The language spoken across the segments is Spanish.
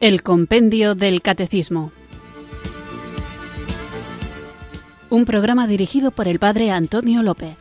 El Compendio del Catecismo. Un programa dirigido por el Padre Antonio López.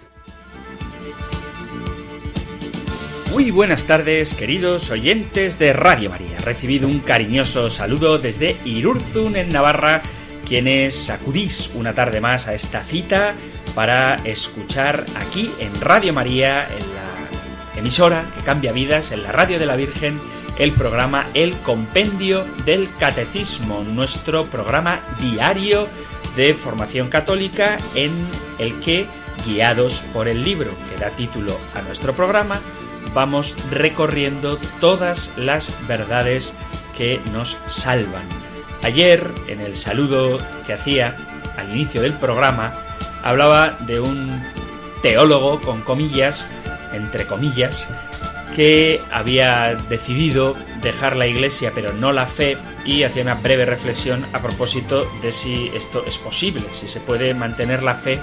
Muy buenas tardes, queridos oyentes de Radio María. Recibido un cariñoso saludo desde Irurzun, en Navarra, quienes acudís una tarde más a esta cita para escuchar aquí en Radio María, en la emisora que cambia vidas, en la Radio de la Virgen, el programa El Compendio del Catecismo, nuestro programa diario de formación católica en el que, guiados por el libro que da título a nuestro programa, vamos recorriendo todas las verdades que nos salvan. Ayer, en el saludo que hacía al inicio del programa, hablaba de un teólogo con comillas, entre comillas, que había decidido dejar la iglesia pero no la fe y hacía una breve reflexión a propósito de si esto es posible, si se puede mantener la fe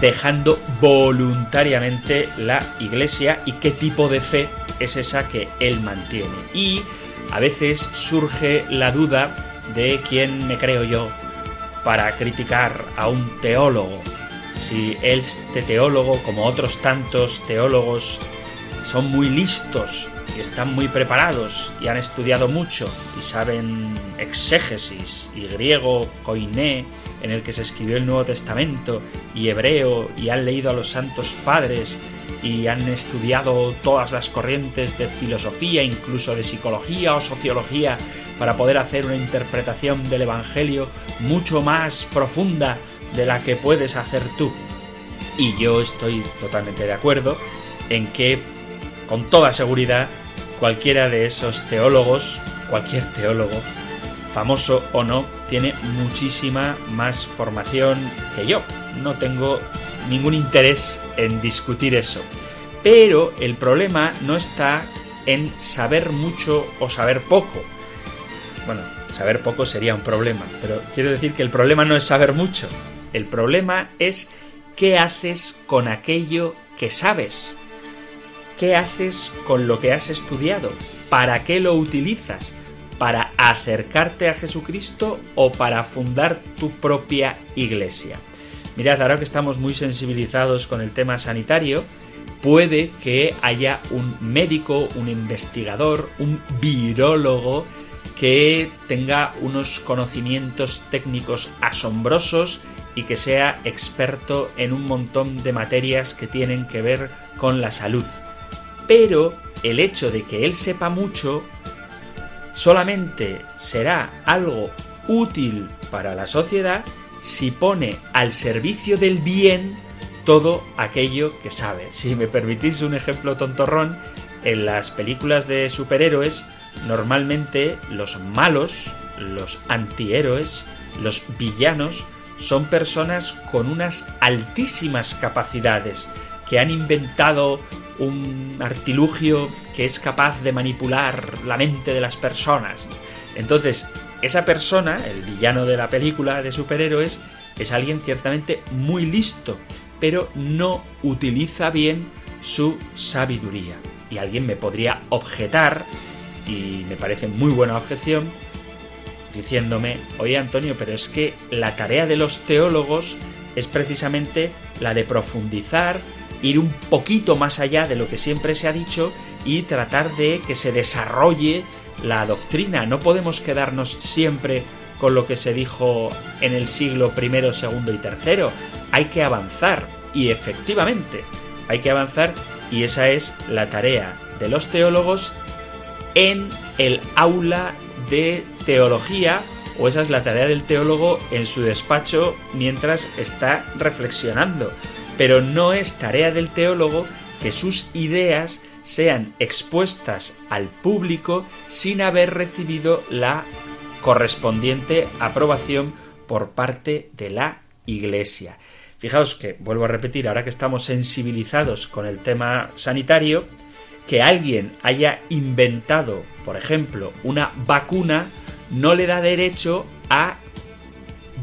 dejando voluntariamente la iglesia y qué tipo de fe es esa que él mantiene. Y a veces surge la duda de quién me creo yo para criticar a un teólogo. Si este teólogo, como otros tantos teólogos, son muy listos y están muy preparados y han estudiado mucho y saben exégesis y griego, koiné, en el que se escribió el Nuevo Testamento, y hebreo, y han leído a los santos padres, y han estudiado todas las corrientes de filosofía, incluso de psicología o sociología, para poder hacer una interpretación del Evangelio mucho más profunda de la que puedes hacer tú. Y yo estoy totalmente de acuerdo en que, con toda seguridad, cualquiera de esos teólogos, cualquier teólogo, famoso o no, tiene muchísima más formación que yo. No tengo ningún interés en discutir eso. Pero el problema no está en saber mucho o saber poco. Bueno, saber poco sería un problema, pero quiero decir que el problema no es saber mucho. El problema es qué haces con aquello que sabes. ¿Qué haces con lo que has estudiado? ¿Para qué lo utilizas? ¿Para acercarte a Jesucristo o para fundar tu propia iglesia? Mirad, ahora que estamos muy sensibilizados con el tema sanitario, puede que haya un médico, un investigador, un virólogo que tenga unos conocimientos técnicos asombrosos y que sea experto en un montón de materias que tienen que ver con la salud. Pero el hecho de que él sepa mucho solamente será algo útil para la sociedad si pone al servicio del bien todo aquello que sabe. Si me permitís un ejemplo tontorrón, en las películas de superhéroes, normalmente los malos, los antihéroes, los villanos, son personas con unas altísimas capacidades, que han inventado un artilugio que es capaz de manipular la mente de las personas. Entonces, esa persona, el villano de la película de superhéroes, es alguien ciertamente muy listo, pero no utiliza bien su sabiduría. Y alguien me podría objetar, y me parece muy buena objeción, diciéndome, oye Antonio, pero es que la tarea de los teólogos es precisamente la de profundizar ir un poquito más allá de lo que siempre se ha dicho y tratar de que se desarrolle la doctrina. No podemos quedarnos siempre con lo que se dijo en el siglo I, segundo y tercero. Hay que avanzar y efectivamente hay que avanzar y esa es la tarea de los teólogos en el aula de teología o esa es la tarea del teólogo en su despacho mientras está reflexionando pero no es tarea del teólogo que sus ideas sean expuestas al público sin haber recibido la correspondiente aprobación por parte de la Iglesia. Fijaos que, vuelvo a repetir, ahora que estamos sensibilizados con el tema sanitario, que alguien haya inventado, por ejemplo, una vacuna, no le da derecho a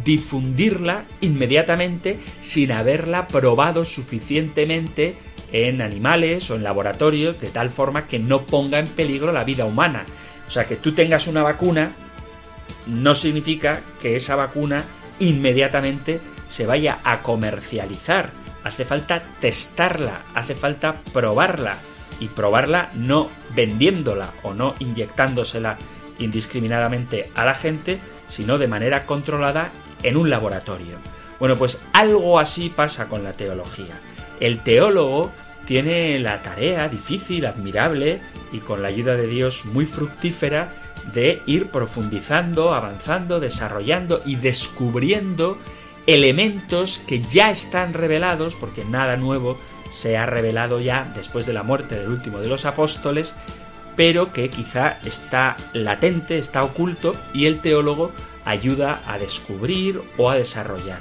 difundirla inmediatamente sin haberla probado suficientemente en animales o en laboratorios de tal forma que no ponga en peligro la vida humana. O sea, que tú tengas una vacuna no significa que esa vacuna inmediatamente se vaya a comercializar. Hace falta testarla, hace falta probarla y probarla no vendiéndola o no inyectándosela indiscriminadamente a la gente, sino de manera controlada en un laboratorio. Bueno, pues algo así pasa con la teología. El teólogo tiene la tarea difícil, admirable y con la ayuda de Dios muy fructífera de ir profundizando, avanzando, desarrollando y descubriendo elementos que ya están revelados, porque nada nuevo se ha revelado ya después de la muerte del último de los apóstoles, pero que quizá está latente, está oculto y el teólogo ayuda a descubrir o a desarrollar.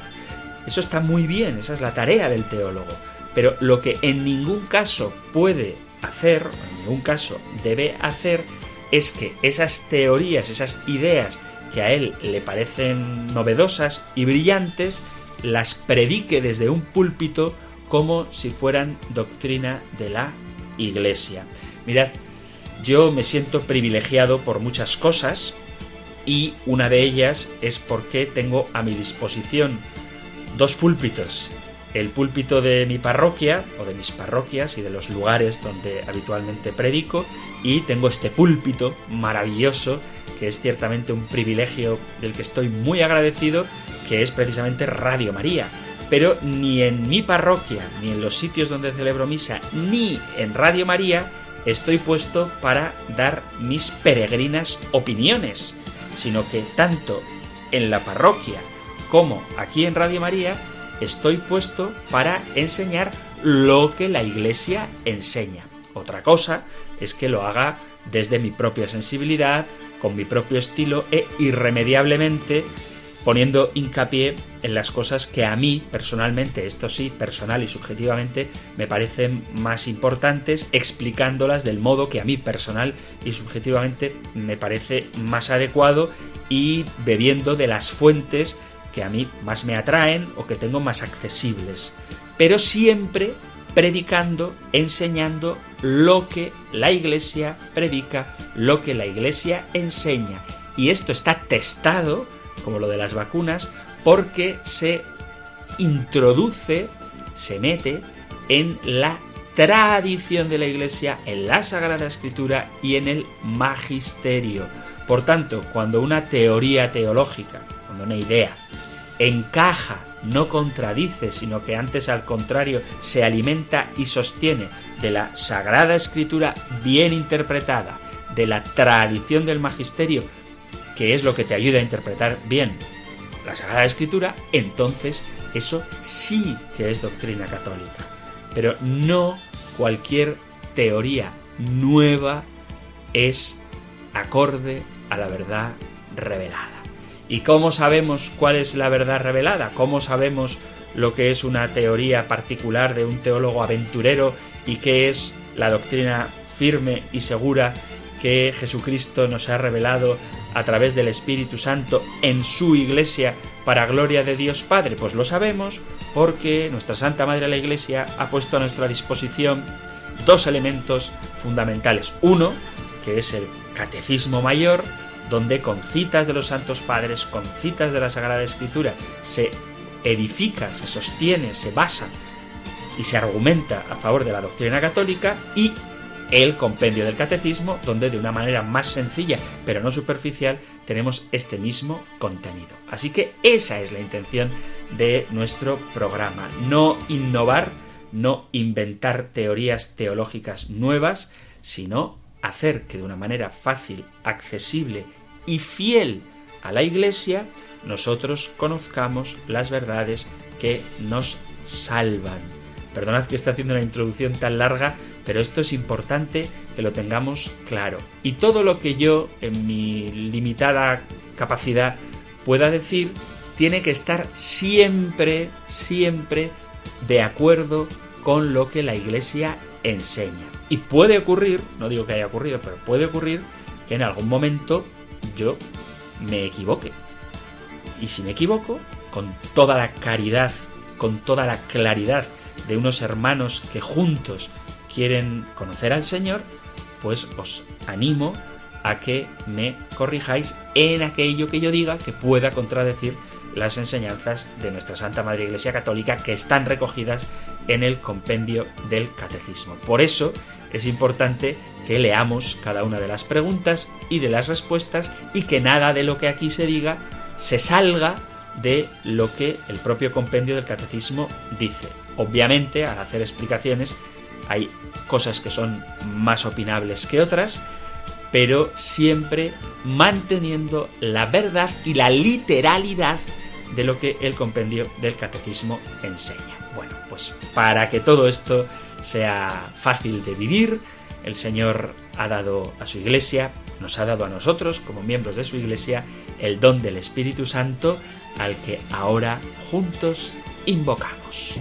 Eso está muy bien, esa es la tarea del teólogo, pero lo que en ningún caso puede hacer, en ningún caso debe hacer, es que esas teorías, esas ideas que a él le parecen novedosas y brillantes, las predique desde un púlpito como si fueran doctrina de la Iglesia. Mirad, yo me siento privilegiado por muchas cosas y una de ellas es porque tengo a mi disposición dos púlpitos. El púlpito de mi parroquia o de mis parroquias y de los lugares donde habitualmente predico y tengo este púlpito maravilloso que es ciertamente un privilegio del que estoy muy agradecido que es precisamente Radio María pero ni en mi parroquia, ni en los sitios donde celebro misa, ni en Radio María estoy puesto para dar mis peregrinas opiniones, sino que tanto en la parroquia como aquí en Radio María estoy puesto para enseñar lo que la Iglesia enseña. Otra cosa es que lo haga desde mi propia sensibilidad, con mi propio estilo e irremediablemente poniendo hincapié en las cosas que a mí personalmente, esto sí, personal y subjetivamente, me parecen más importantes, explicándolas del modo que a mí personal y subjetivamente me parece más adecuado y bebiendo de las fuentes que a mí más me atraen o que tengo más accesibles. Pero siempre predicando, enseñando lo que la Iglesia predica, lo que la Iglesia enseña. Y esto está testado como lo de las vacunas, porque se introduce, se mete en la tradición de la Iglesia, en la Sagrada Escritura y en el magisterio. Por tanto, cuando una teoría teológica, cuando una idea encaja, no contradice, sino que antes al contrario se alimenta y sostiene de la Sagrada Escritura bien interpretada, de la tradición del magisterio que es lo que te ayuda a interpretar bien la Sagrada Escritura, entonces eso sí que es doctrina católica. Pero no cualquier teoría nueva es acorde a la verdad revelada. ¿Y cómo sabemos cuál es la verdad revelada? ¿Cómo sabemos lo que es una teoría particular de un teólogo aventurero y qué es la doctrina firme y segura que Jesucristo nos ha revelado a través del Espíritu Santo en su iglesia para gloria de Dios Padre? Pues lo sabemos porque nuestra Santa Madre la Iglesia ha puesto a nuestra disposición dos elementos fundamentales. Uno, que es el Catecismo Mayor, donde con citas de los Santos Padres, con citas de la Sagrada Escritura, se edifica, se sostiene, se basa y se argumenta a favor de la doctrina católica y el compendio del catecismo, donde de una manera más sencilla, pero no superficial, tenemos este mismo contenido. Así que esa es la intención de nuestro programa, no innovar, no inventar teorías teológicas nuevas, sino hacer que de una manera fácil, accesible y fiel a la Iglesia, nosotros conozcamos las verdades que nos salvan. Perdonad que esté haciendo una introducción tan larga, pero esto es importante que lo tengamos claro. Y todo lo que yo, en mi limitada capacidad, pueda decir, tiene que estar siempre, siempre de acuerdo con lo que la Iglesia enseña. Y puede ocurrir, no digo que haya ocurrido, pero puede ocurrir que en algún momento yo me equivoque. Y si me equivoco, con toda la caridad, con toda la claridad de unos hermanos que juntos quieren conocer al Señor, pues os animo a que me corrijáis en aquello que yo diga que pueda contradecir las enseñanzas de nuestra Santa Madre Iglesia Católica que están recogidas en el compendio del Catecismo. Por eso es importante que leamos cada una de las preguntas y de las respuestas y que nada de lo que aquí se diga se salga de lo que el propio compendio del Catecismo dice. Obviamente, al hacer explicaciones, hay cosas que son más opinables que otras, pero siempre manteniendo la verdad y la literalidad de lo que el compendio del catecismo enseña. Bueno, pues para que todo esto sea fácil de vivir, el Señor ha dado a su iglesia, nos ha dado a nosotros como miembros de su iglesia el don del Espíritu Santo al que ahora juntos invocamos.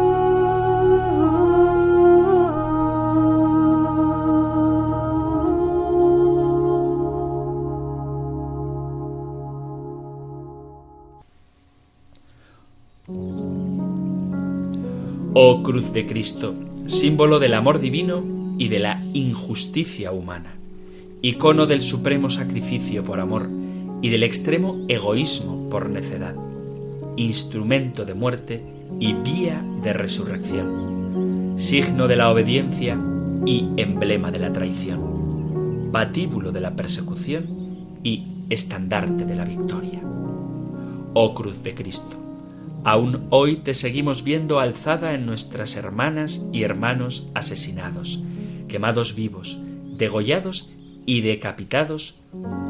Oh cruz de Cristo, símbolo del amor divino y de la injusticia humana, icono del supremo sacrificio por amor y del extremo egoísmo por necedad, instrumento de muerte y vía de resurrección, signo de la obediencia y emblema de la traición, patíbulo de la persecución y estandarte de la victoria. Oh cruz de Cristo, Aún hoy te seguimos viendo alzada en nuestras hermanas y hermanos asesinados, quemados vivos, degollados y decapitados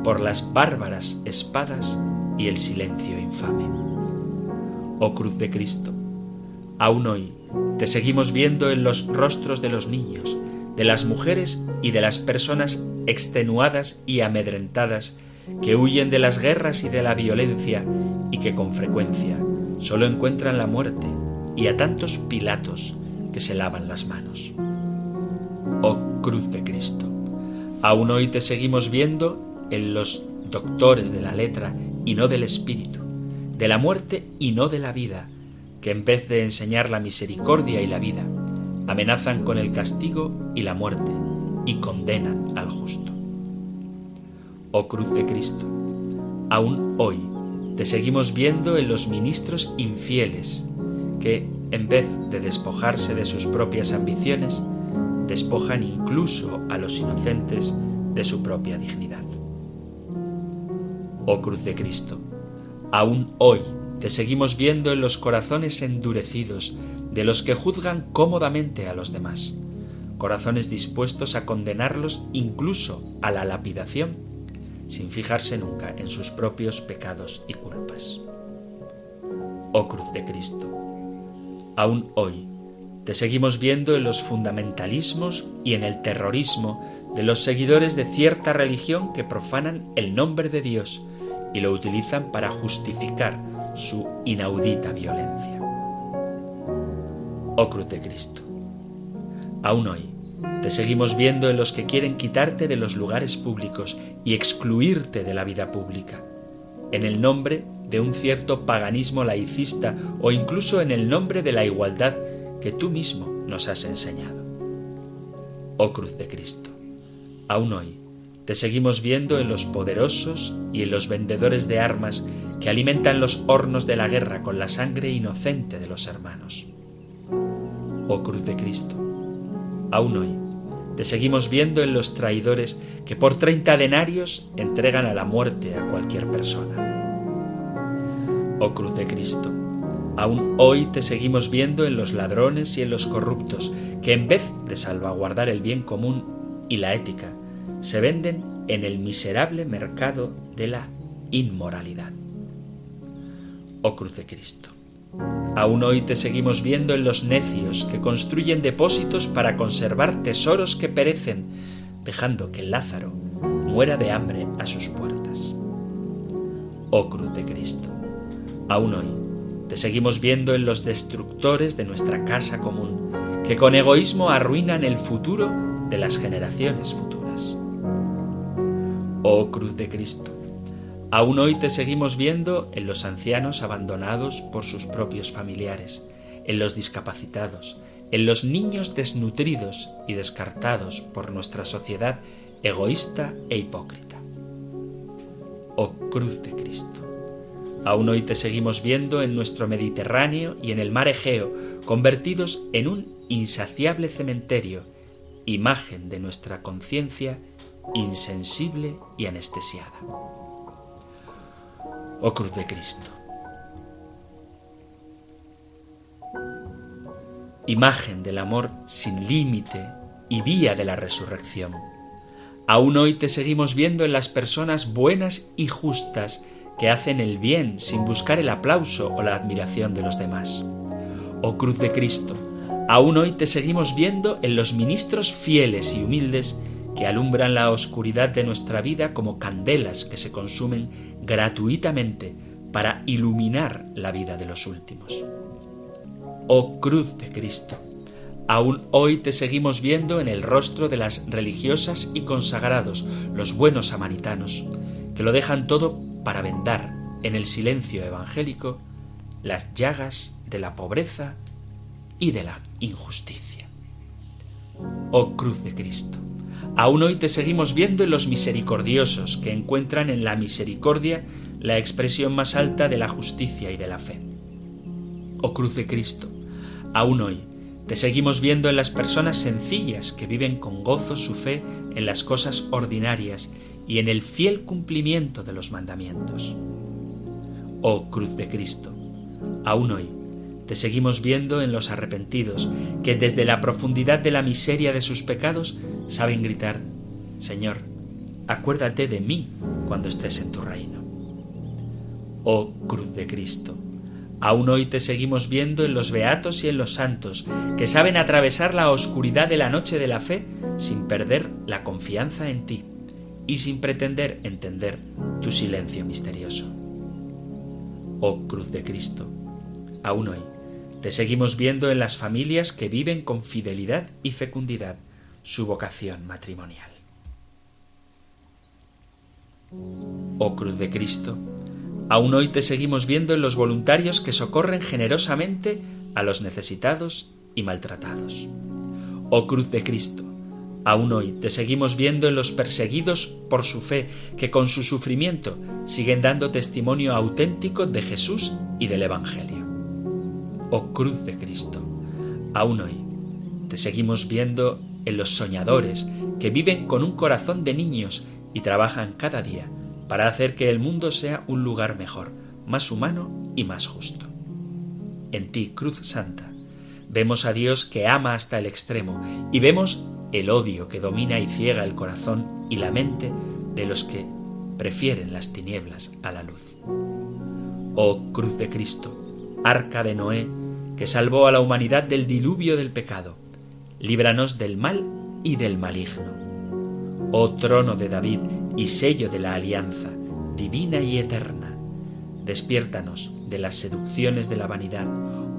por las bárbaras espadas y el silencio infame. Oh cruz de Cristo, aún hoy te seguimos viendo en los rostros de los niños, de las mujeres y de las personas extenuadas y amedrentadas que huyen de las guerras y de la violencia y que con frecuencia solo encuentran la muerte y a tantos Pilatos que se lavan las manos. Oh cruz de Cristo, aún hoy te seguimos viendo en los doctores de la letra y no del espíritu, de la muerte y no de la vida, que en vez de enseñar la misericordia y la vida, amenazan con el castigo y la muerte y condenan al justo. Oh cruz de Cristo, aún hoy te seguimos viendo en los ministros infieles, que, en vez de despojarse de sus propias ambiciones, despojan incluso a los inocentes de su propia dignidad. Oh Cruz de Cristo, aún hoy te seguimos viendo en los corazones endurecidos de los que juzgan cómodamente a los demás, corazones dispuestos a condenarlos incluso a la lapidación sin fijarse nunca en sus propios pecados y culpas. Oh Cruz de Cristo, aún hoy te seguimos viendo en los fundamentalismos y en el terrorismo de los seguidores de cierta religión que profanan el nombre de Dios y lo utilizan para justificar su inaudita violencia. Oh Cruz de Cristo, aún hoy te seguimos viendo en los que quieren quitarte de los lugares públicos y excluirte de la vida pública, en el nombre de un cierto paganismo laicista o incluso en el nombre de la igualdad que tú mismo nos has enseñado. Oh Cruz de Cristo, aún hoy te seguimos viendo en los poderosos y en los vendedores de armas que alimentan los hornos de la guerra con la sangre inocente de los hermanos. Oh Cruz de Cristo, aún hoy te seguimos viendo en los traidores que por treinta denarios entregan a la muerte a cualquier persona. Oh Cruz de Cristo, aún hoy te seguimos viendo en los ladrones y en los corruptos que en vez de salvaguardar el bien común y la ética, se venden en el miserable mercado de la inmoralidad. Oh Cruz de Cristo, Aún hoy te seguimos viendo en los necios que construyen depósitos para conservar tesoros que perecen, dejando que Lázaro muera de hambre a sus puertas. Oh cruz de Cristo, aún hoy te seguimos viendo en los destructores de nuestra casa común, que con egoísmo arruinan el futuro de las generaciones futuras. Oh Cruz de Cristo, aún hoy te seguimos viendo en los ancianos abandonados por sus propios familiares, en los discapacitados, en los niños desnutridos y descartados por nuestra sociedad egoísta e hipócrita. Oh Cruz de Cristo, aún hoy te seguimos viendo en nuestro Mediterráneo y en el mar Egeo, convertidos en un insaciable cementerio, imagen de nuestra conciencia insensible y anestesiada. Oh Cruz de Cristo, imagen del amor sin límite y vía de la resurrección. Aún hoy te seguimos viendo en las personas buenas y justas que hacen el bien sin buscar el aplauso o la admiración de los demás. Oh Cruz de Cristo, aún hoy te seguimos viendo en los ministros fieles y humildes que alumbran la oscuridad de nuestra vida como candelas que se consumen gratuitamente para iluminar la vida de los últimos oh cruz de Cristo. Aún hoy te seguimos viendo en el rostro de las religiosas y consagrados, los buenos samaritanos, que lo dejan todo para vendar en el silencio evangélico las llagas de la pobreza y de la injusticia. Oh cruz de Cristo, aún hoy te seguimos viendo en los misericordiosos que encuentran en la misericordia la expresión más alta de la justicia y de la fe. Oh cruz de Cristo, Aún hoy, te seguimos viendo en las personas sencillas que viven con gozo su fe en las cosas ordinarias y en el fiel cumplimiento de los mandamientos. Oh Cruz de Cristo, aún hoy te seguimos viendo en los arrepentidos que desde la profundidad de la miseria de sus pecados saben gritar, Señor, acuérdate de mí cuando estés en tu reino. Oh Cruz de Cristo, Aún hoy te seguimos viendo en los beatos y en los santos, que saben atravesar la oscuridad de la noche de la fe sin perder la confianza en ti y sin pretender entender tu silencio misterioso. Oh Cruz de Cristo, aún hoy te seguimos viendo en las familias que viven con fidelidad y fecundidad su vocación matrimonial. Oh Cruz de Cristo, Aún hoy te seguimos viendo en los voluntarios que socorren generosamente a los necesitados y maltratados. Oh Cruz de Cristo, aún hoy te seguimos viendo en los perseguidos por su fe que con su sufrimiento siguen dando testimonio auténtico de Jesús y del Evangelio. Oh Cruz de Cristo, aún hoy te seguimos viendo en los soñadores que viven con un corazón de niños y trabajan cada día para hacer que el mundo sea un lugar mejor, más humano y más justo. En ti, Cruz Santa, vemos a Dios que ama hasta el extremo y vemos el odio que domina y ciega el corazón y la mente de los que prefieren las tinieblas a la luz. Oh Cruz de Cristo, arca de Noé, que salvó a la humanidad del diluvio del pecado, líbranos del mal y del maligno. Oh trono de David, y sello de la alianza, divina y eterna. Despiértanos de las seducciones de la vanidad,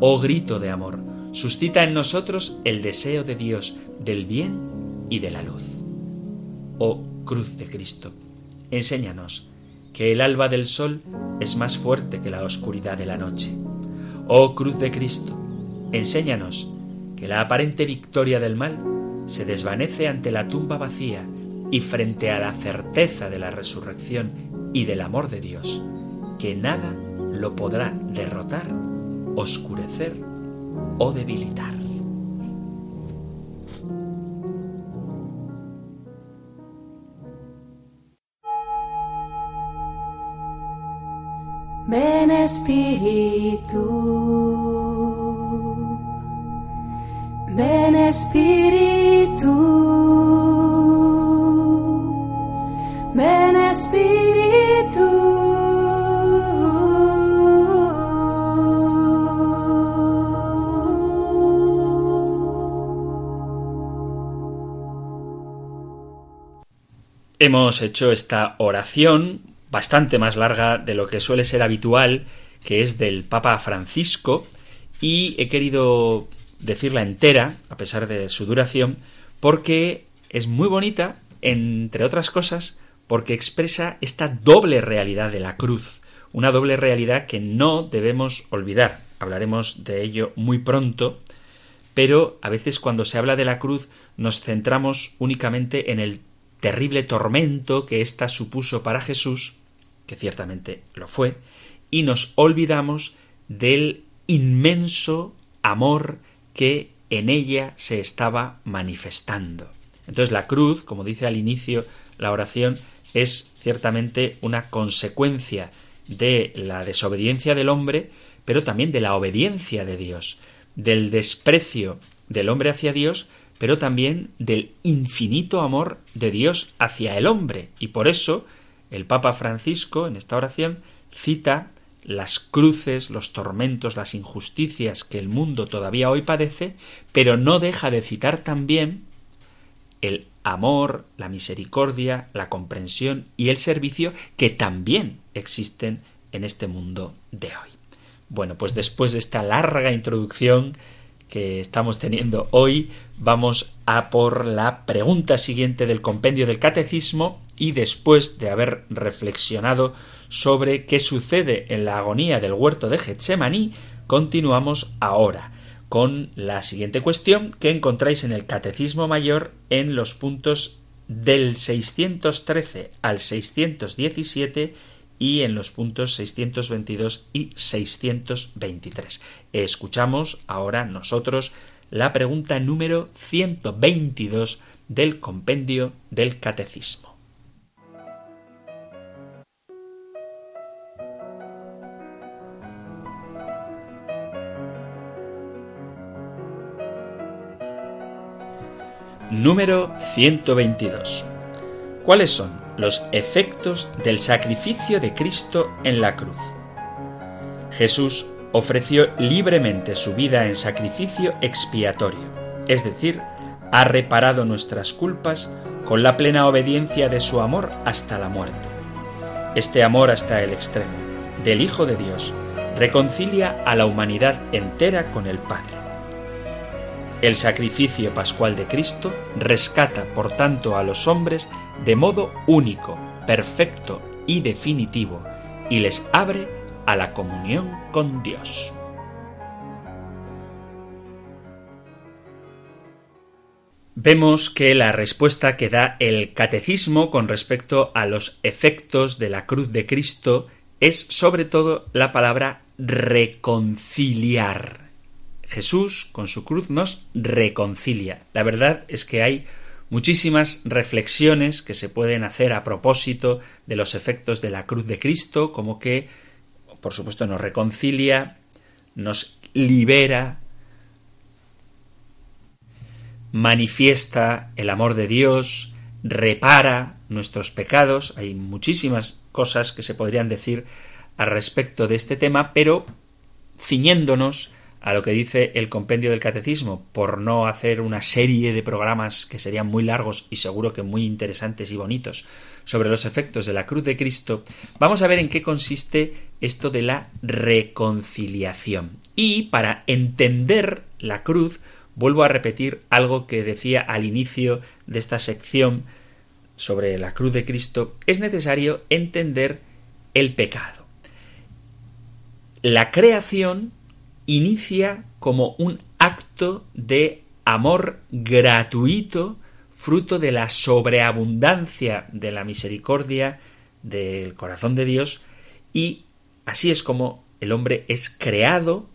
oh grito de amor, suscita en nosotros el deseo de Dios, del bien y de la luz. Oh cruz de Cristo, enséñanos que el alba del sol es más fuerte que la oscuridad de la noche. Oh cruz de Cristo, enséñanos que la aparente victoria del mal se desvanece ante la tumba vacía y frente a la certeza de la resurrección y del amor de Dios, que nada lo podrá derrotar, oscurecer o debilitar. Ven Espíritu, ven Espíritu. Ven Espíritu. Hemos hecho esta oración bastante más larga de lo que suele ser habitual que es del Papa Francisco y he querido decirla entera, a pesar de su duración, porque es muy bonita, entre otras cosas, porque expresa esta doble realidad de la cruz, una doble realidad que no debemos olvidar. Hablaremos de ello muy pronto, pero a veces cuando se habla de la cruz nos centramos únicamente en el terrible tormento que ésta supuso para Jesús, que ciertamente lo fue, y nos olvidamos del inmenso amor que en ella se estaba manifestando. Entonces la cruz, como dice al inicio la oración, es ciertamente una consecuencia de la desobediencia del hombre, pero también de la obediencia de Dios, del desprecio del hombre hacia Dios, pero también del infinito amor de Dios hacia el hombre. Y por eso el Papa Francisco, en esta oración, cita las cruces, los tormentos, las injusticias que el mundo todavía hoy padece, pero no deja de citar también el amor, la misericordia, la comprensión y el servicio que también existen en este mundo de hoy. Bueno, pues después de esta larga introducción que estamos teniendo hoy, vamos a por la pregunta siguiente del compendio del catecismo y después de haber reflexionado sobre qué sucede en la agonía del huerto de Getsemaní, continuamos ahora con la siguiente cuestión que encontráis en el Catecismo Mayor en los puntos del 613 al 617 y en los puntos 622 y 623. Escuchamos ahora nosotros la pregunta número 122 del compendio del Catecismo. Número 122. ¿Cuáles son los efectos del sacrificio de Cristo en la cruz? Jesús ofreció libremente su vida en sacrificio expiatorio, es decir, ha reparado nuestras culpas con la plena obediencia de su amor hasta la muerte. Este amor hasta el extremo, del Hijo de Dios, reconcilia a la humanidad entera con el Padre. El sacrificio pascual de Cristo rescata, por tanto, a los hombres de modo único, perfecto y definitivo, y les abre a la comunión con Dios. Vemos que la respuesta que da el catecismo con respecto a los efectos de la cruz de Cristo es sobre todo la palabra reconciliar. Jesús con su cruz nos reconcilia. La verdad es que hay muchísimas reflexiones que se pueden hacer a propósito de los efectos de la cruz de Cristo, como que, por supuesto, nos reconcilia, nos libera, manifiesta el amor de Dios, repara nuestros pecados. Hay muchísimas cosas que se podrían decir al respecto de este tema, pero ciñéndonos a lo que dice el compendio del catecismo, por no hacer una serie de programas que serían muy largos y seguro que muy interesantes y bonitos sobre los efectos de la cruz de Cristo, vamos a ver en qué consiste esto de la reconciliación. Y para entender la cruz, vuelvo a repetir algo que decía al inicio de esta sección sobre la cruz de Cristo, es necesario entender el pecado. La creación inicia como un acto de amor gratuito, fruto de la sobreabundancia de la misericordia del corazón de Dios, y así es como el hombre es creado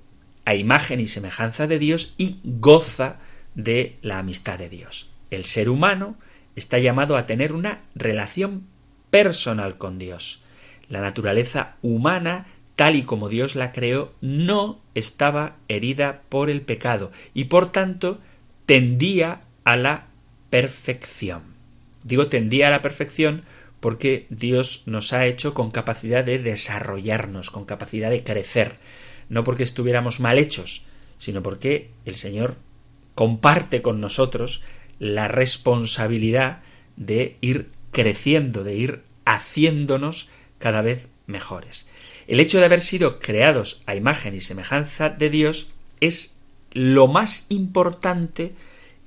a imagen y semejanza de Dios y goza de la amistad de Dios. El ser humano está llamado a tener una relación personal con Dios. La naturaleza humana tal y como Dios la creó, no estaba herida por el pecado y por tanto tendía a la perfección. Digo tendía a la perfección porque Dios nos ha hecho con capacidad de desarrollarnos, con capacidad de crecer, no porque estuviéramos mal hechos, sino porque el Señor comparte con nosotros la responsabilidad de ir creciendo, de ir haciéndonos cada vez mejores. El hecho de haber sido creados a imagen y semejanza de Dios es lo más importante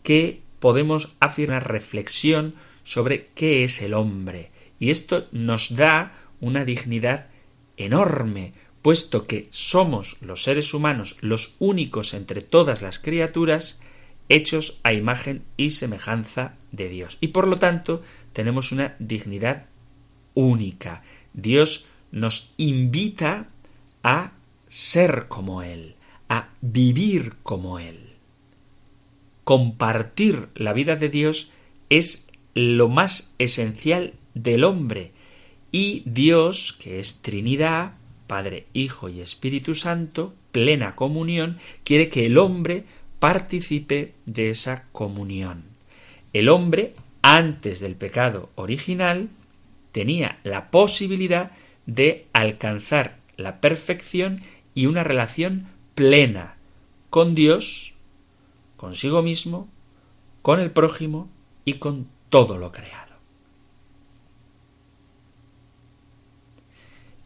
que podemos una reflexión sobre qué es el hombre. Y esto nos da una dignidad enorme, puesto que somos los seres humanos los únicos entre todas las criaturas hechos a imagen y semejanza de Dios. Y por lo tanto tenemos una dignidad única. Dios nos invita a ser como Él, a vivir como Él. Compartir la vida de Dios es lo más esencial del hombre y Dios, que es Trinidad, Padre, Hijo y Espíritu Santo, plena comunión, quiere que el hombre participe de esa comunión. El hombre, antes del pecado original, tenía la posibilidad de alcanzar la perfección y una relación plena con Dios, consigo mismo, con el prójimo y con todo lo creado.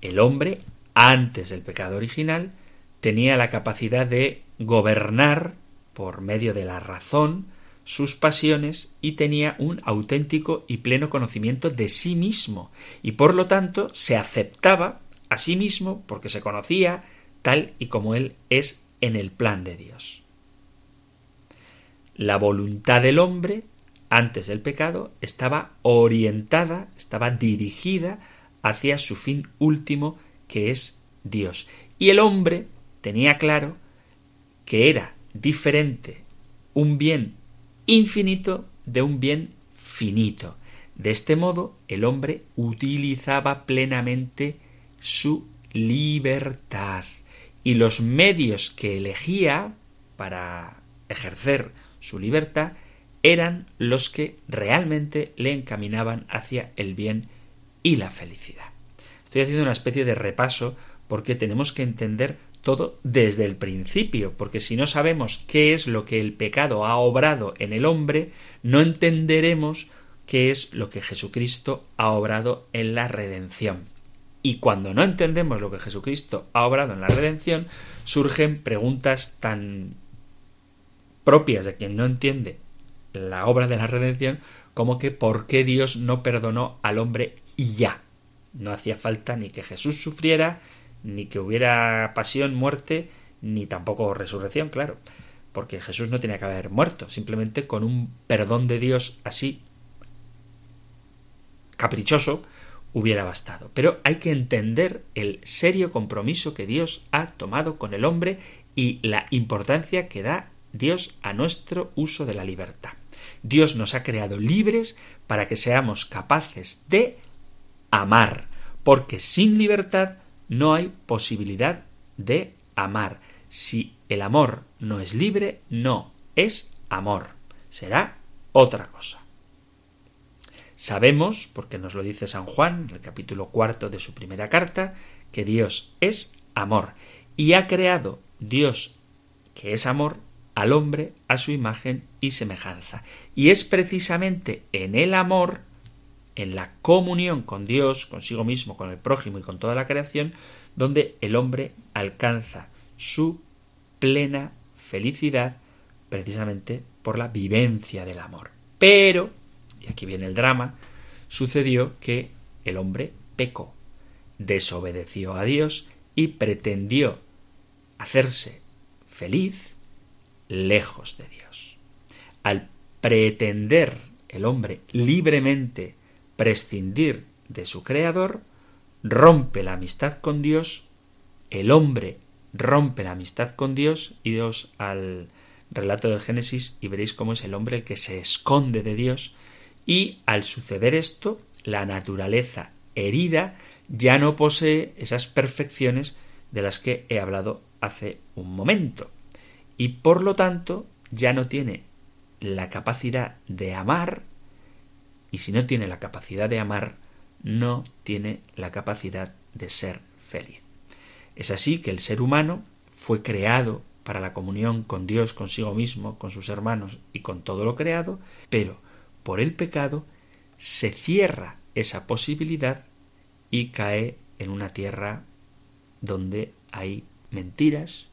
El hombre, antes del pecado original, tenía la capacidad de gobernar por medio de la razón sus pasiones y tenía un auténtico y pleno conocimiento de sí mismo y por lo tanto se aceptaba a sí mismo porque se conocía tal y como él es en el plan de Dios. La voluntad del hombre antes del pecado estaba orientada, estaba dirigida hacia su fin último que es Dios. Y el hombre tenía claro que era diferente un bien infinito de un bien finito. De este modo, el hombre utilizaba plenamente su libertad y los medios que elegía para ejercer su libertad eran los que realmente le encaminaban hacia el bien y la felicidad. Estoy haciendo una especie de repaso porque tenemos que entender todo desde el principio, porque si no sabemos qué es lo que el pecado ha obrado en el hombre, no entenderemos qué es lo que Jesucristo ha obrado en la redención. Y cuando no entendemos lo que Jesucristo ha obrado en la redención, surgen preguntas tan propias de quien no entiende la obra de la redención como que por qué Dios no perdonó al hombre y ya. No hacía falta ni que Jesús sufriera, ni que hubiera pasión, muerte, ni tampoco resurrección, claro, porque Jesús no tenía que haber muerto, simplemente con un perdón de Dios así caprichoso hubiera bastado. Pero hay que entender el serio compromiso que Dios ha tomado con el hombre y la importancia que da Dios a nuestro uso de la libertad. Dios nos ha creado libres para que seamos capaces de amar, porque sin libertad no hay posibilidad de amar. Si el amor no es libre, no es amor. Será otra cosa. Sabemos, porque nos lo dice San Juan en el capítulo cuarto de su primera carta, que Dios es amor y ha creado Dios, que es amor, al hombre a su imagen y semejanza. Y es precisamente en el amor en la comunión con Dios, consigo mismo, con el prójimo y con toda la creación, donde el hombre alcanza su plena felicidad precisamente por la vivencia del amor. Pero, y aquí viene el drama, sucedió que el hombre pecó, desobedeció a Dios y pretendió hacerse feliz lejos de Dios. Al pretender el hombre libremente prescindir de su Creador, rompe la amistad con Dios, el hombre rompe la amistad con Dios, y Dios al relato del Génesis y veréis cómo es el hombre el que se esconde de Dios, y al suceder esto, la naturaleza herida ya no posee esas perfecciones de las que he hablado hace un momento, y por lo tanto ya no tiene la capacidad de amar y si no tiene la capacidad de amar, no tiene la capacidad de ser feliz. Es así que el ser humano fue creado para la comunión con Dios, consigo mismo, con sus hermanos y con todo lo creado, pero por el pecado se cierra esa posibilidad y cae en una tierra donde hay mentiras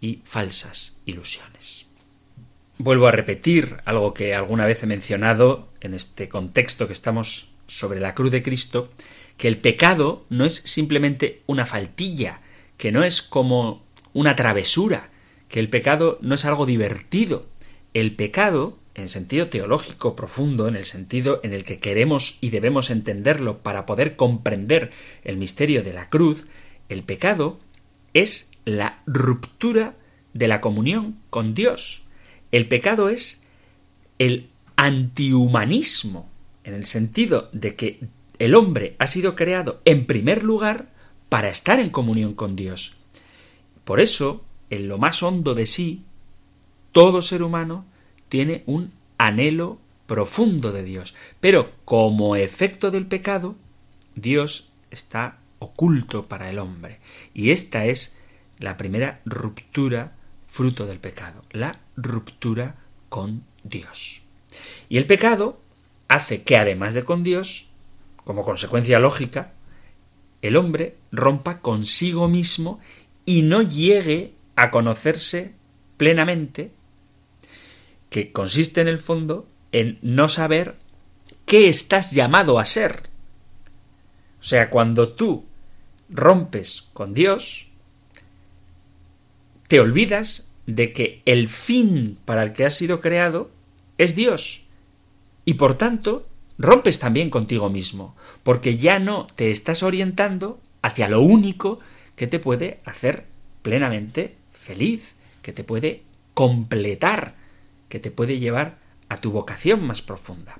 y falsas ilusiones. Vuelvo a repetir algo que alguna vez he mencionado en este contexto que estamos sobre la cruz de Cristo, que el pecado no es simplemente una faltilla, que no es como una travesura, que el pecado no es algo divertido. El pecado, en sentido teológico profundo, en el sentido en el que queremos y debemos entenderlo para poder comprender el misterio de la cruz, el pecado es la ruptura de la comunión con Dios. El pecado es el antihumanismo, en el sentido de que el hombre ha sido creado en primer lugar para estar en comunión con Dios. Por eso, en lo más hondo de sí, todo ser humano tiene un anhelo profundo de Dios. Pero como efecto del pecado, Dios está oculto para el hombre. Y esta es la primera ruptura fruto del pecado, la ruptura con Dios. Y el pecado hace que además de con Dios, como consecuencia lógica, el hombre rompa consigo mismo y no llegue a conocerse plenamente, que consiste en el fondo en no saber qué estás llamado a ser. O sea, cuando tú rompes con Dios, te olvidas de que el fin para el que has sido creado es Dios. Y por tanto, rompes también contigo mismo, porque ya no te estás orientando hacia lo único que te puede hacer plenamente feliz, que te puede completar, que te puede llevar a tu vocación más profunda.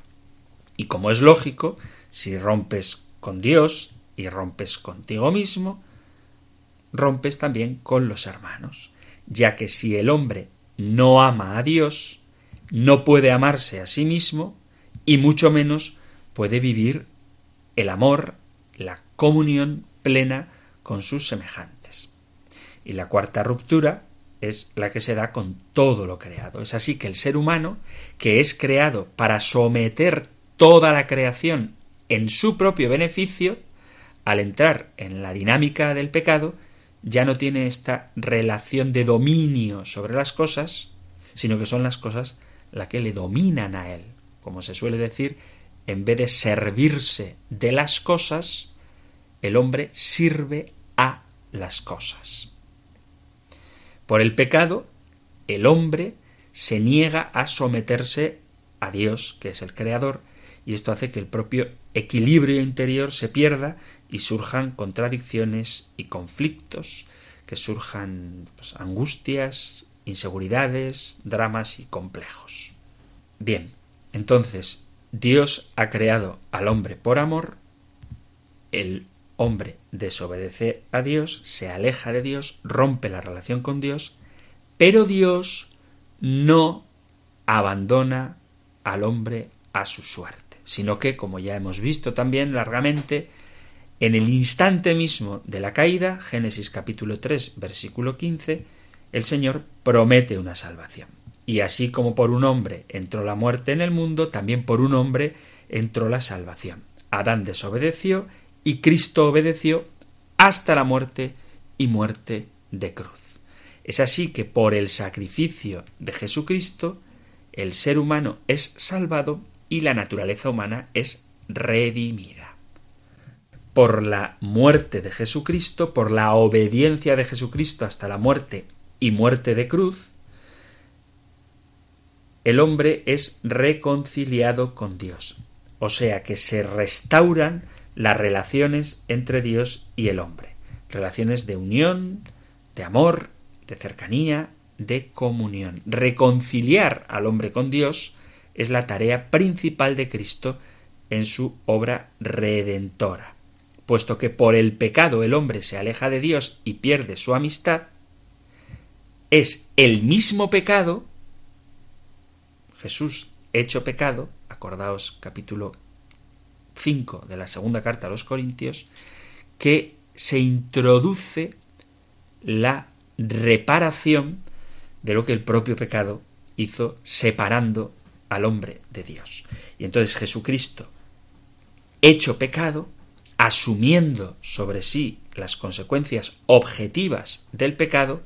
Y como es lógico, si rompes con Dios y rompes contigo mismo, rompes también con los hermanos ya que si el hombre no ama a Dios, no puede amarse a sí mismo y mucho menos puede vivir el amor, la comunión plena con sus semejantes. Y la cuarta ruptura es la que se da con todo lo creado. Es así que el ser humano, que es creado para someter toda la creación en su propio beneficio, al entrar en la dinámica del pecado, ya no tiene esta relación de dominio sobre las cosas, sino que son las cosas las que le dominan a él. Como se suele decir, en vez de servirse de las cosas, el hombre sirve a las cosas. Por el pecado, el hombre se niega a someterse a Dios, que es el Creador, y esto hace que el propio equilibrio interior se pierda y surjan contradicciones y conflictos, que surjan pues, angustias, inseguridades, dramas y complejos. Bien, entonces Dios ha creado al hombre por amor, el hombre desobedece a Dios, se aleja de Dios, rompe la relación con Dios, pero Dios no abandona al hombre a su suerte, sino que, como ya hemos visto también largamente, en el instante mismo de la caída, Génesis capítulo 3, versículo 15, el Señor promete una salvación. Y así como por un hombre entró la muerte en el mundo, también por un hombre entró la salvación. Adán desobedeció y Cristo obedeció hasta la muerte y muerte de cruz. Es así que por el sacrificio de Jesucristo, el ser humano es salvado y la naturaleza humana es redimida por la muerte de Jesucristo, por la obediencia de Jesucristo hasta la muerte y muerte de cruz, el hombre es reconciliado con Dios. O sea que se restauran las relaciones entre Dios y el hombre. Relaciones de unión, de amor, de cercanía, de comunión. Reconciliar al hombre con Dios es la tarea principal de Cristo en su obra redentora. Puesto que por el pecado el hombre se aleja de Dios y pierde su amistad, es el mismo pecado, Jesús hecho pecado, acordaos capítulo 5 de la segunda carta a los Corintios, que se introduce la reparación de lo que el propio pecado hizo separando al hombre de Dios. Y entonces Jesucristo, hecho pecado, asumiendo sobre sí las consecuencias objetivas del pecado,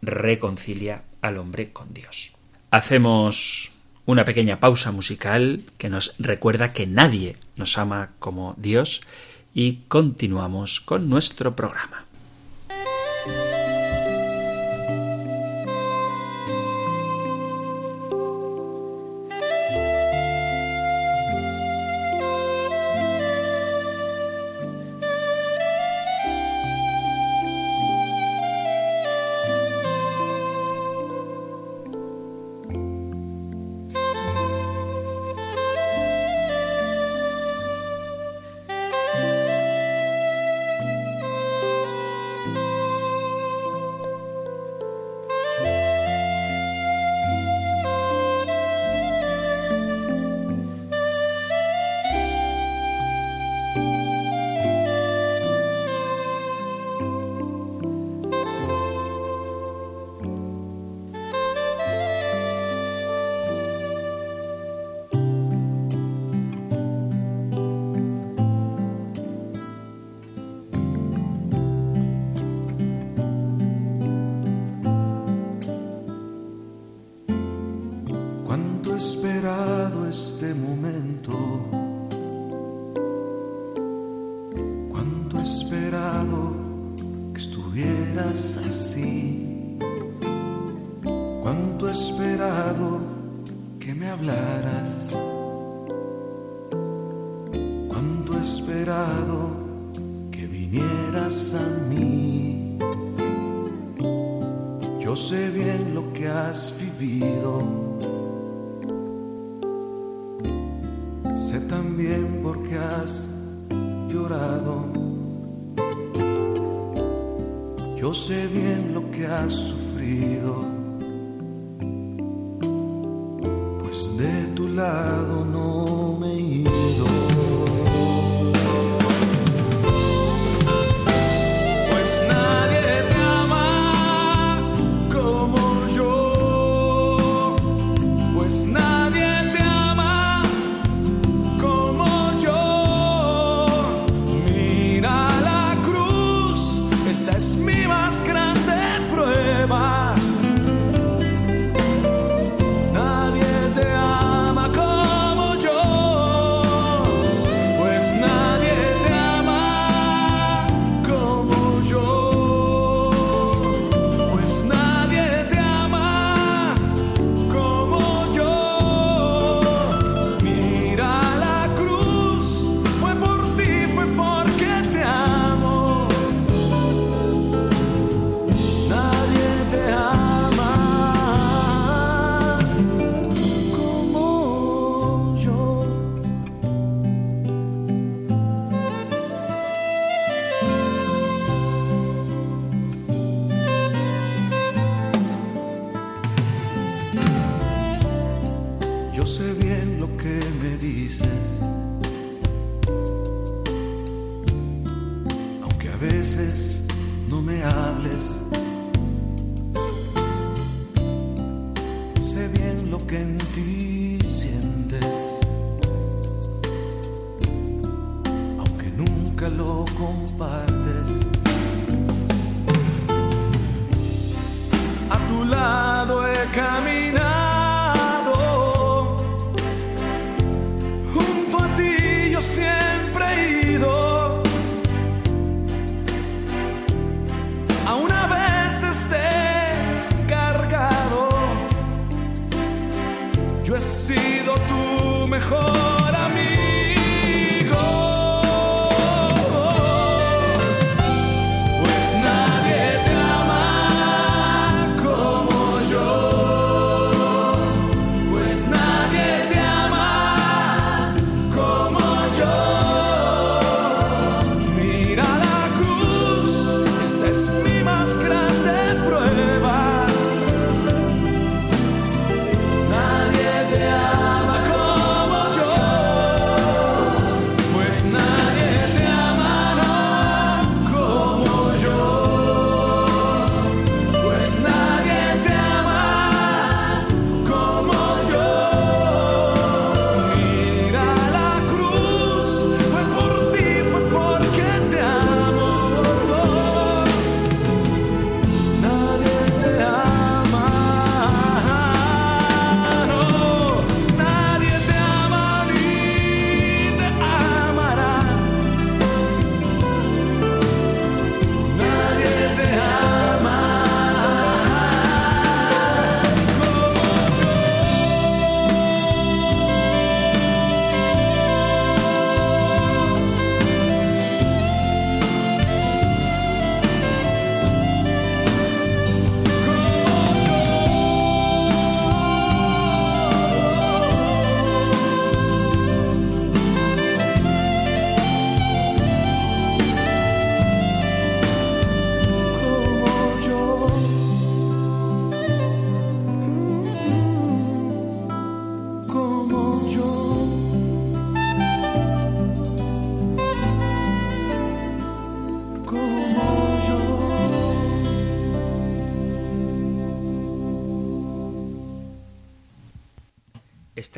reconcilia al hombre con Dios. Hacemos una pequeña pausa musical que nos recuerda que nadie nos ama como Dios y continuamos con nuestro programa.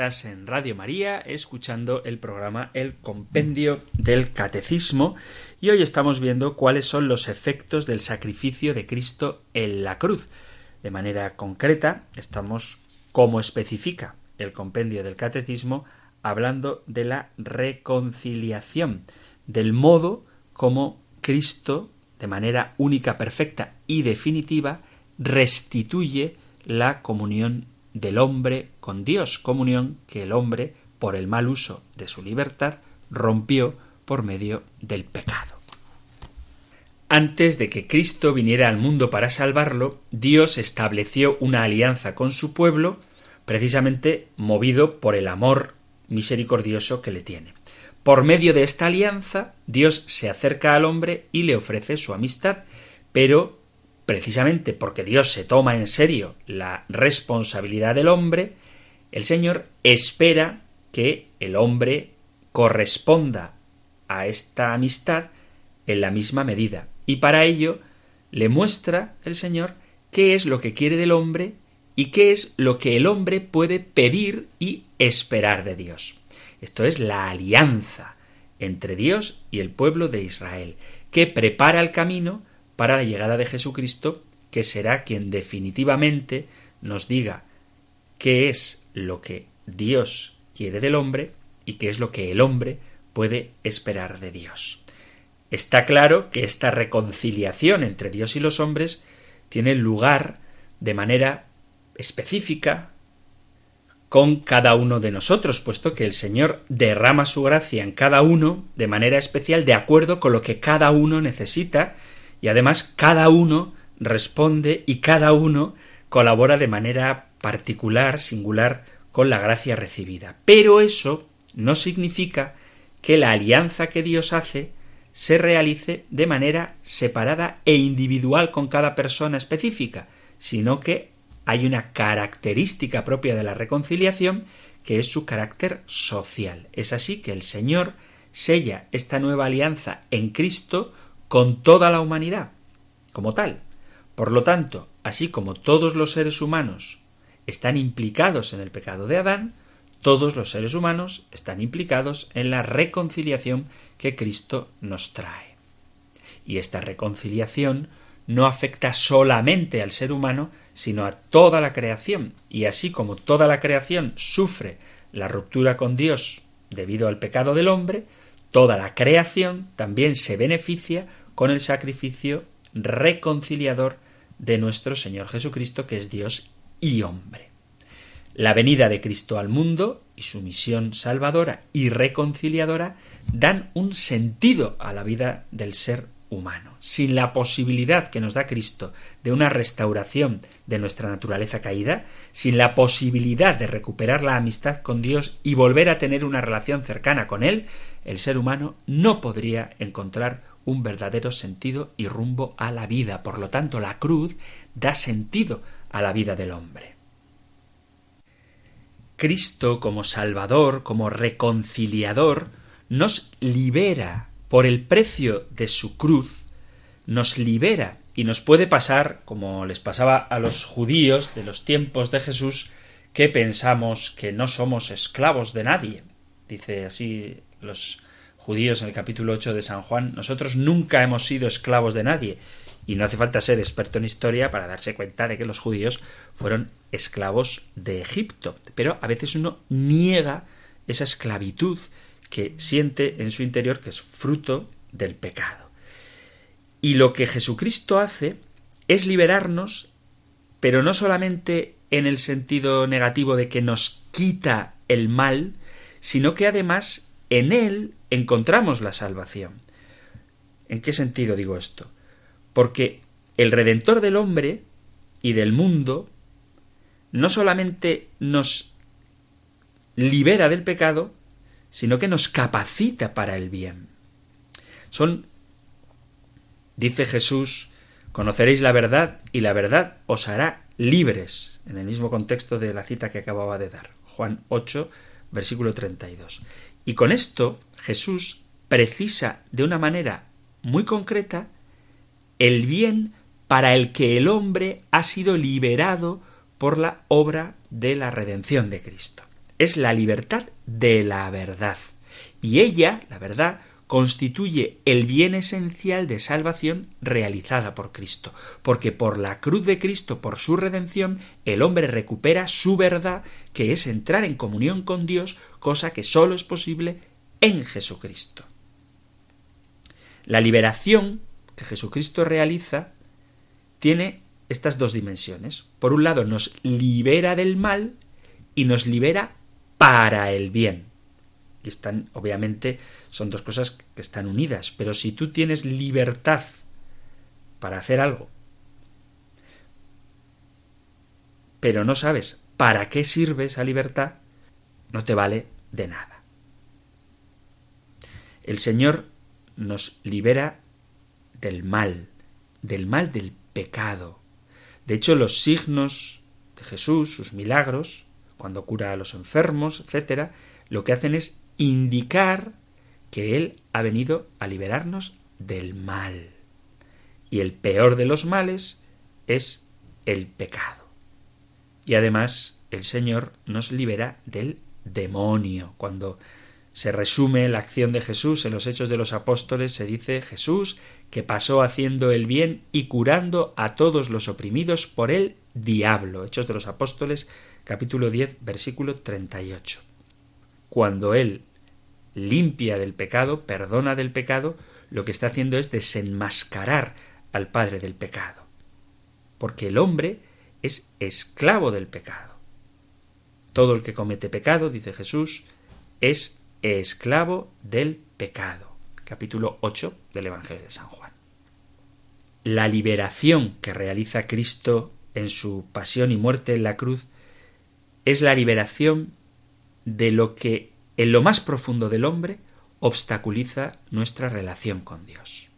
En Radio María escuchando el programa El Compendio del Catecismo y hoy estamos viendo cuáles son los efectos del sacrificio de Cristo en la cruz. De manera concreta, estamos, como especifica el Compendio del Catecismo, hablando de la reconciliación, del modo como Cristo, de manera única, perfecta y definitiva, restituye la comunión del hombre con Dios, comunión que el hombre, por el mal uso de su libertad, rompió por medio del pecado. Antes de que Cristo viniera al mundo para salvarlo, Dios estableció una alianza con su pueblo, precisamente movido por el amor misericordioso que le tiene. Por medio de esta alianza, Dios se acerca al hombre y le ofrece su amistad, pero precisamente porque Dios se toma en serio la responsabilidad del hombre, el Señor espera que el hombre corresponda a esta amistad en la misma medida. Y para ello le muestra el Señor qué es lo que quiere del hombre y qué es lo que el hombre puede pedir y esperar de Dios. Esto es la alianza entre Dios y el pueblo de Israel, que prepara el camino para la llegada de Jesucristo, que será quien definitivamente nos diga qué es lo que Dios quiere del hombre y qué es lo que el hombre puede esperar de Dios. Está claro que esta reconciliación entre Dios y los hombres tiene lugar de manera específica con cada uno de nosotros, puesto que el Señor derrama su gracia en cada uno de manera especial de acuerdo con lo que cada uno necesita y además cada uno responde y cada uno colabora de manera particular, singular, con la gracia recibida. Pero eso no significa que la alianza que Dios hace se realice de manera separada e individual con cada persona específica, sino que hay una característica propia de la reconciliación que es su carácter social. Es así que el Señor sella esta nueva alianza en Cristo con toda la humanidad como tal. Por lo tanto, así como todos los seres humanos están implicados en el pecado de Adán, todos los seres humanos están implicados en la reconciliación que Cristo nos trae. Y esta reconciliación no afecta solamente al ser humano, sino a toda la creación, y así como toda la creación sufre la ruptura con Dios debido al pecado del hombre, toda la creación también se beneficia con el sacrificio reconciliador de nuestro Señor Jesucristo, que es Dios y hombre. La venida de Cristo al mundo y su misión salvadora y reconciliadora dan un sentido a la vida del ser humano. Sin la posibilidad que nos da Cristo de una restauración de nuestra naturaleza caída, sin la posibilidad de recuperar la amistad con Dios y volver a tener una relación cercana con Él, el ser humano no podría encontrar un verdadero sentido y rumbo a la vida. Por lo tanto, la cruz da sentido a la vida del hombre. Cristo como Salvador, como reconciliador, nos libera por el precio de su cruz, nos libera y nos puede pasar, como les pasaba a los judíos de los tiempos de Jesús, que pensamos que no somos esclavos de nadie. Dice así los judíos en el capítulo 8 de San Juan, nosotros nunca hemos sido esclavos de nadie. Y no hace falta ser experto en historia para darse cuenta de que los judíos fueron esclavos de Egipto. Pero a veces uno niega esa esclavitud que siente en su interior que es fruto del pecado. Y lo que Jesucristo hace es liberarnos, pero no solamente en el sentido negativo de que nos quita el mal, sino que además en Él encontramos la salvación. ¿En qué sentido digo esto? Porque el Redentor del hombre y del mundo no solamente nos libera del pecado, sino que nos capacita para el bien. Son, dice Jesús, conoceréis la verdad y la verdad os hará libres, en el mismo contexto de la cita que acababa de dar, Juan 8, versículo 32. Y con esto Jesús precisa de una manera muy concreta el bien para el que el hombre ha sido liberado por la obra de la redención de Cristo. es la libertad de la verdad. Y ella, la verdad, constituye el bien esencial de salvación realizada por Cristo, porque por la cruz de Cristo, por su redención, el hombre recupera su verdad, que es entrar en comunión con Dios, cosa que sólo es posible en Jesucristo. La liberación que Jesucristo realiza tiene estas dos dimensiones. Por un lado, nos libera del mal y nos libera para el bien. Y están, obviamente, son dos cosas que están unidas. Pero si tú tienes libertad para hacer algo, pero no sabes para qué sirve esa libertad, no te vale de nada. El Señor nos libera del mal, del mal del pecado. De hecho, los signos de Jesús, sus milagros, cuando cura a los enfermos, etcétera, lo que hacen es indicar que Él ha venido a liberarnos del mal. Y el peor de los males es el pecado. Y además el Señor nos libera del demonio. Cuando se resume la acción de Jesús en los Hechos de los Apóstoles, se dice Jesús que pasó haciendo el bien y curando a todos los oprimidos por el diablo. Hechos de los Apóstoles, capítulo 10, versículo 38. Cuando Él limpia del pecado, perdona del pecado, lo que está haciendo es desenmascarar al Padre del pecado. Porque el hombre es esclavo del pecado. Todo el que comete pecado, dice Jesús, es esclavo del pecado. Capítulo 8 del Evangelio de San Juan. La liberación que realiza Cristo en su pasión y muerte en la cruz es la liberación de lo que en lo más profundo del hombre obstaculiza nuestra relación con Dios.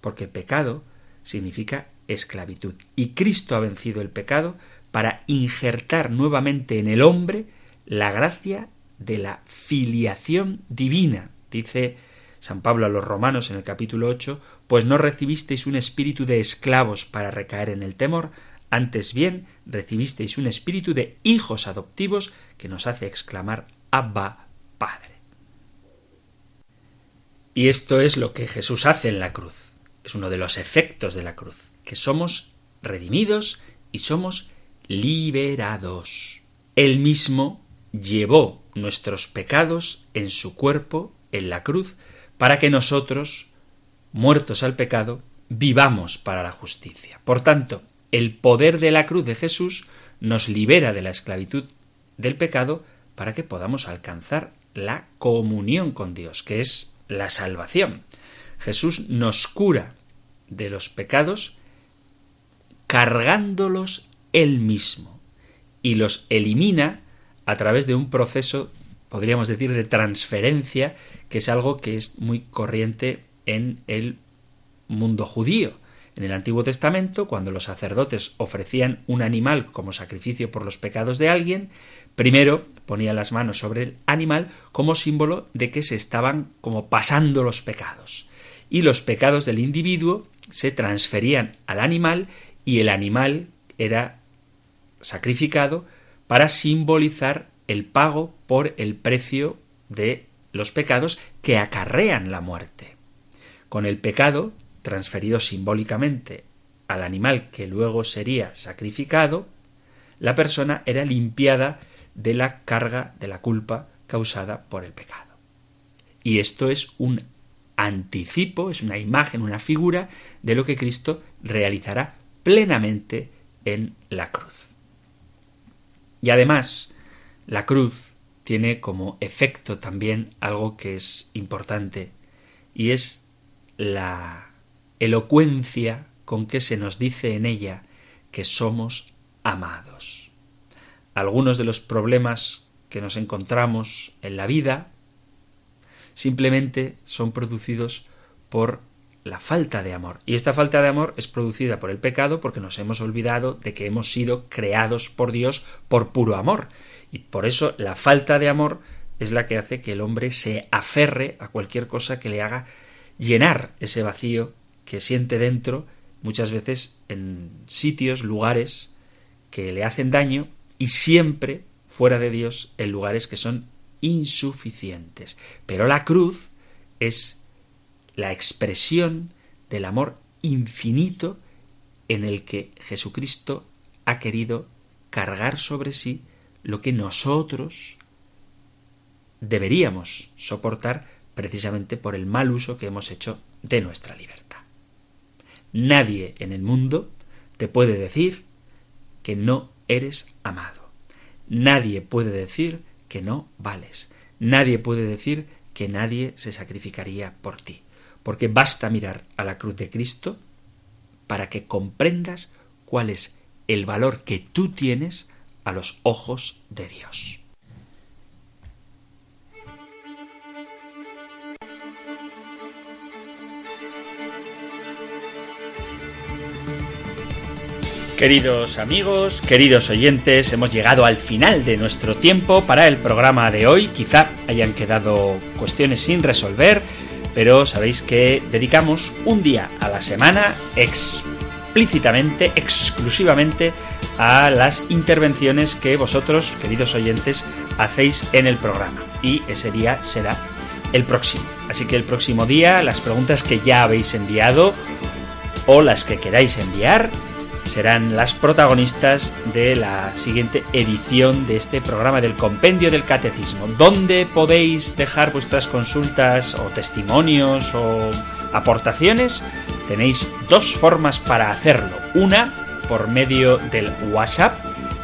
Porque pecado significa esclavitud. Y Cristo ha vencido el pecado para injertar nuevamente en el hombre la gracia de la filiación divina. Dice San Pablo a los romanos en el capítulo 8, pues no recibisteis un espíritu de esclavos para recaer en el temor, antes bien recibisteis un espíritu de hijos adoptivos que nos hace exclamar Abba, Padre. Y esto es lo que Jesús hace en la cruz. Es uno de los efectos de la cruz, que somos redimidos y somos liberados. Él mismo llevó nuestros pecados en su cuerpo, en la cruz, para que nosotros, muertos al pecado, vivamos para la justicia. Por tanto, el poder de la cruz de Jesús nos libera de la esclavitud del pecado para que podamos alcanzar la comunión con Dios, que es la salvación. Jesús nos cura de los pecados cargándolos él mismo y los elimina a través de un proceso, podríamos decir, de transferencia, que es algo que es muy corriente en el mundo judío. En el Antiguo Testamento, cuando los sacerdotes ofrecían un animal como sacrificio por los pecados de alguien, primero ponían las manos sobre el animal como símbolo de que se estaban como pasando los pecados. Y los pecados del individuo se transferían al animal y el animal era sacrificado para simbolizar el pago por el precio de los pecados que acarrean la muerte. Con el pecado, transferido simbólicamente al animal que luego sería sacrificado, la persona era limpiada de la carga de la culpa causada por el pecado. Y esto es un anticipo, es una imagen, una figura de lo que Cristo realizará plenamente en la cruz. Y además, la cruz tiene como efecto también algo que es importante, y es la elocuencia con que se nos dice en ella que somos amados. Algunos de los problemas que nos encontramos en la vida simplemente son producidos por la falta de amor. Y esta falta de amor es producida por el pecado porque nos hemos olvidado de que hemos sido creados por Dios por puro amor. Y por eso la falta de amor es la que hace que el hombre se aferre a cualquier cosa que le haga llenar ese vacío que siente dentro, muchas veces en sitios, lugares que le hacen daño y siempre fuera de Dios en lugares que son insuficientes. Pero la cruz es la expresión del amor infinito en el que Jesucristo ha querido cargar sobre sí lo que nosotros deberíamos soportar precisamente por el mal uso que hemos hecho de nuestra libertad. Nadie en el mundo te puede decir que no eres amado. Nadie puede decir que no vales. Nadie puede decir que nadie se sacrificaría por ti. Porque basta mirar a la cruz de Cristo para que comprendas cuál es el valor que tú tienes a los ojos de Dios. Queridos amigos, queridos oyentes, hemos llegado al final de nuestro tiempo para el programa de hoy. Quizá hayan quedado cuestiones sin resolver, pero sabéis que dedicamos un día a la semana explícitamente, exclusivamente a las intervenciones que vosotros, queridos oyentes, hacéis en el programa. Y ese día será el próximo. Así que el próximo día, las preguntas que ya habéis enviado o las que queráis enviar, serán las protagonistas de la siguiente edición de este programa del Compendio del Catecismo. ¿Dónde podéis dejar vuestras consultas o testimonios o aportaciones? Tenéis dos formas para hacerlo. Una por medio del WhatsApp,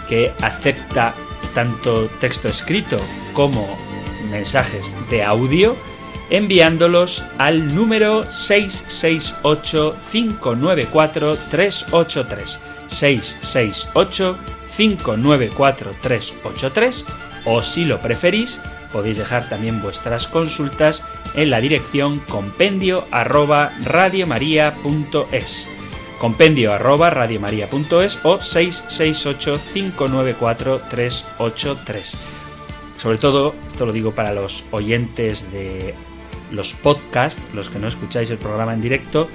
que acepta tanto texto escrito como mensajes de audio enviándolos al número 668-594-383. 668-594-383 o si lo preferís podéis dejar también vuestras consultas en la dirección compendio arroba radiomaria.es compendio arroba radiomaria.es o 668 594 383 sobre todo, esto lo digo para los oyentes de los podcasts, los que no escucháis el programa en directo,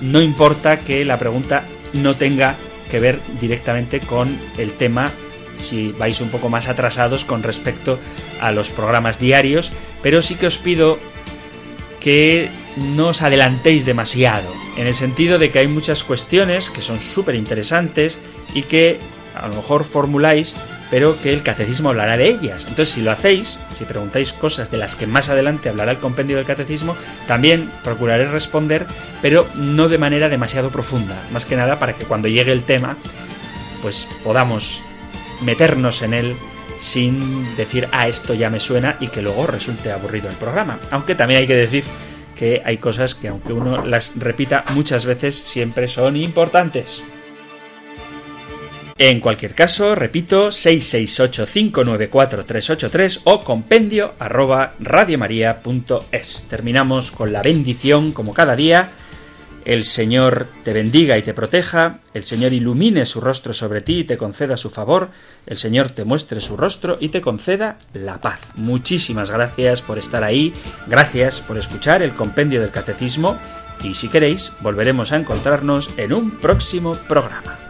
no importa que la pregunta no tenga que ver directamente con el tema si vais un poco más atrasados con respecto a los programas diarios, pero sí que os pido que no os adelantéis demasiado, en el sentido de que hay muchas cuestiones que son súper interesantes y que a lo mejor formuláis pero que el catecismo hablará de ellas. Entonces, si lo hacéis, si preguntáis cosas de las que más adelante hablará el compendio del catecismo, también procuraré responder, pero no de manera demasiado profunda, más que nada para que cuando llegue el tema, pues podamos meternos en él sin decir, ah, esto ya me suena y que luego resulte aburrido el programa. Aunque también hay que decir que hay cosas que aunque uno las repita muchas veces, siempre son importantes. En cualquier caso, repito, 668-594-383 o compendio arroba radiomaria.es. Terminamos con la bendición, como cada día. El Señor te bendiga y te proteja, el Señor ilumine su rostro sobre ti y te conceda su favor, el Señor te muestre su rostro y te conceda la paz. Muchísimas gracias por estar ahí, gracias por escuchar el compendio del catecismo y si queréis volveremos a encontrarnos en un próximo programa.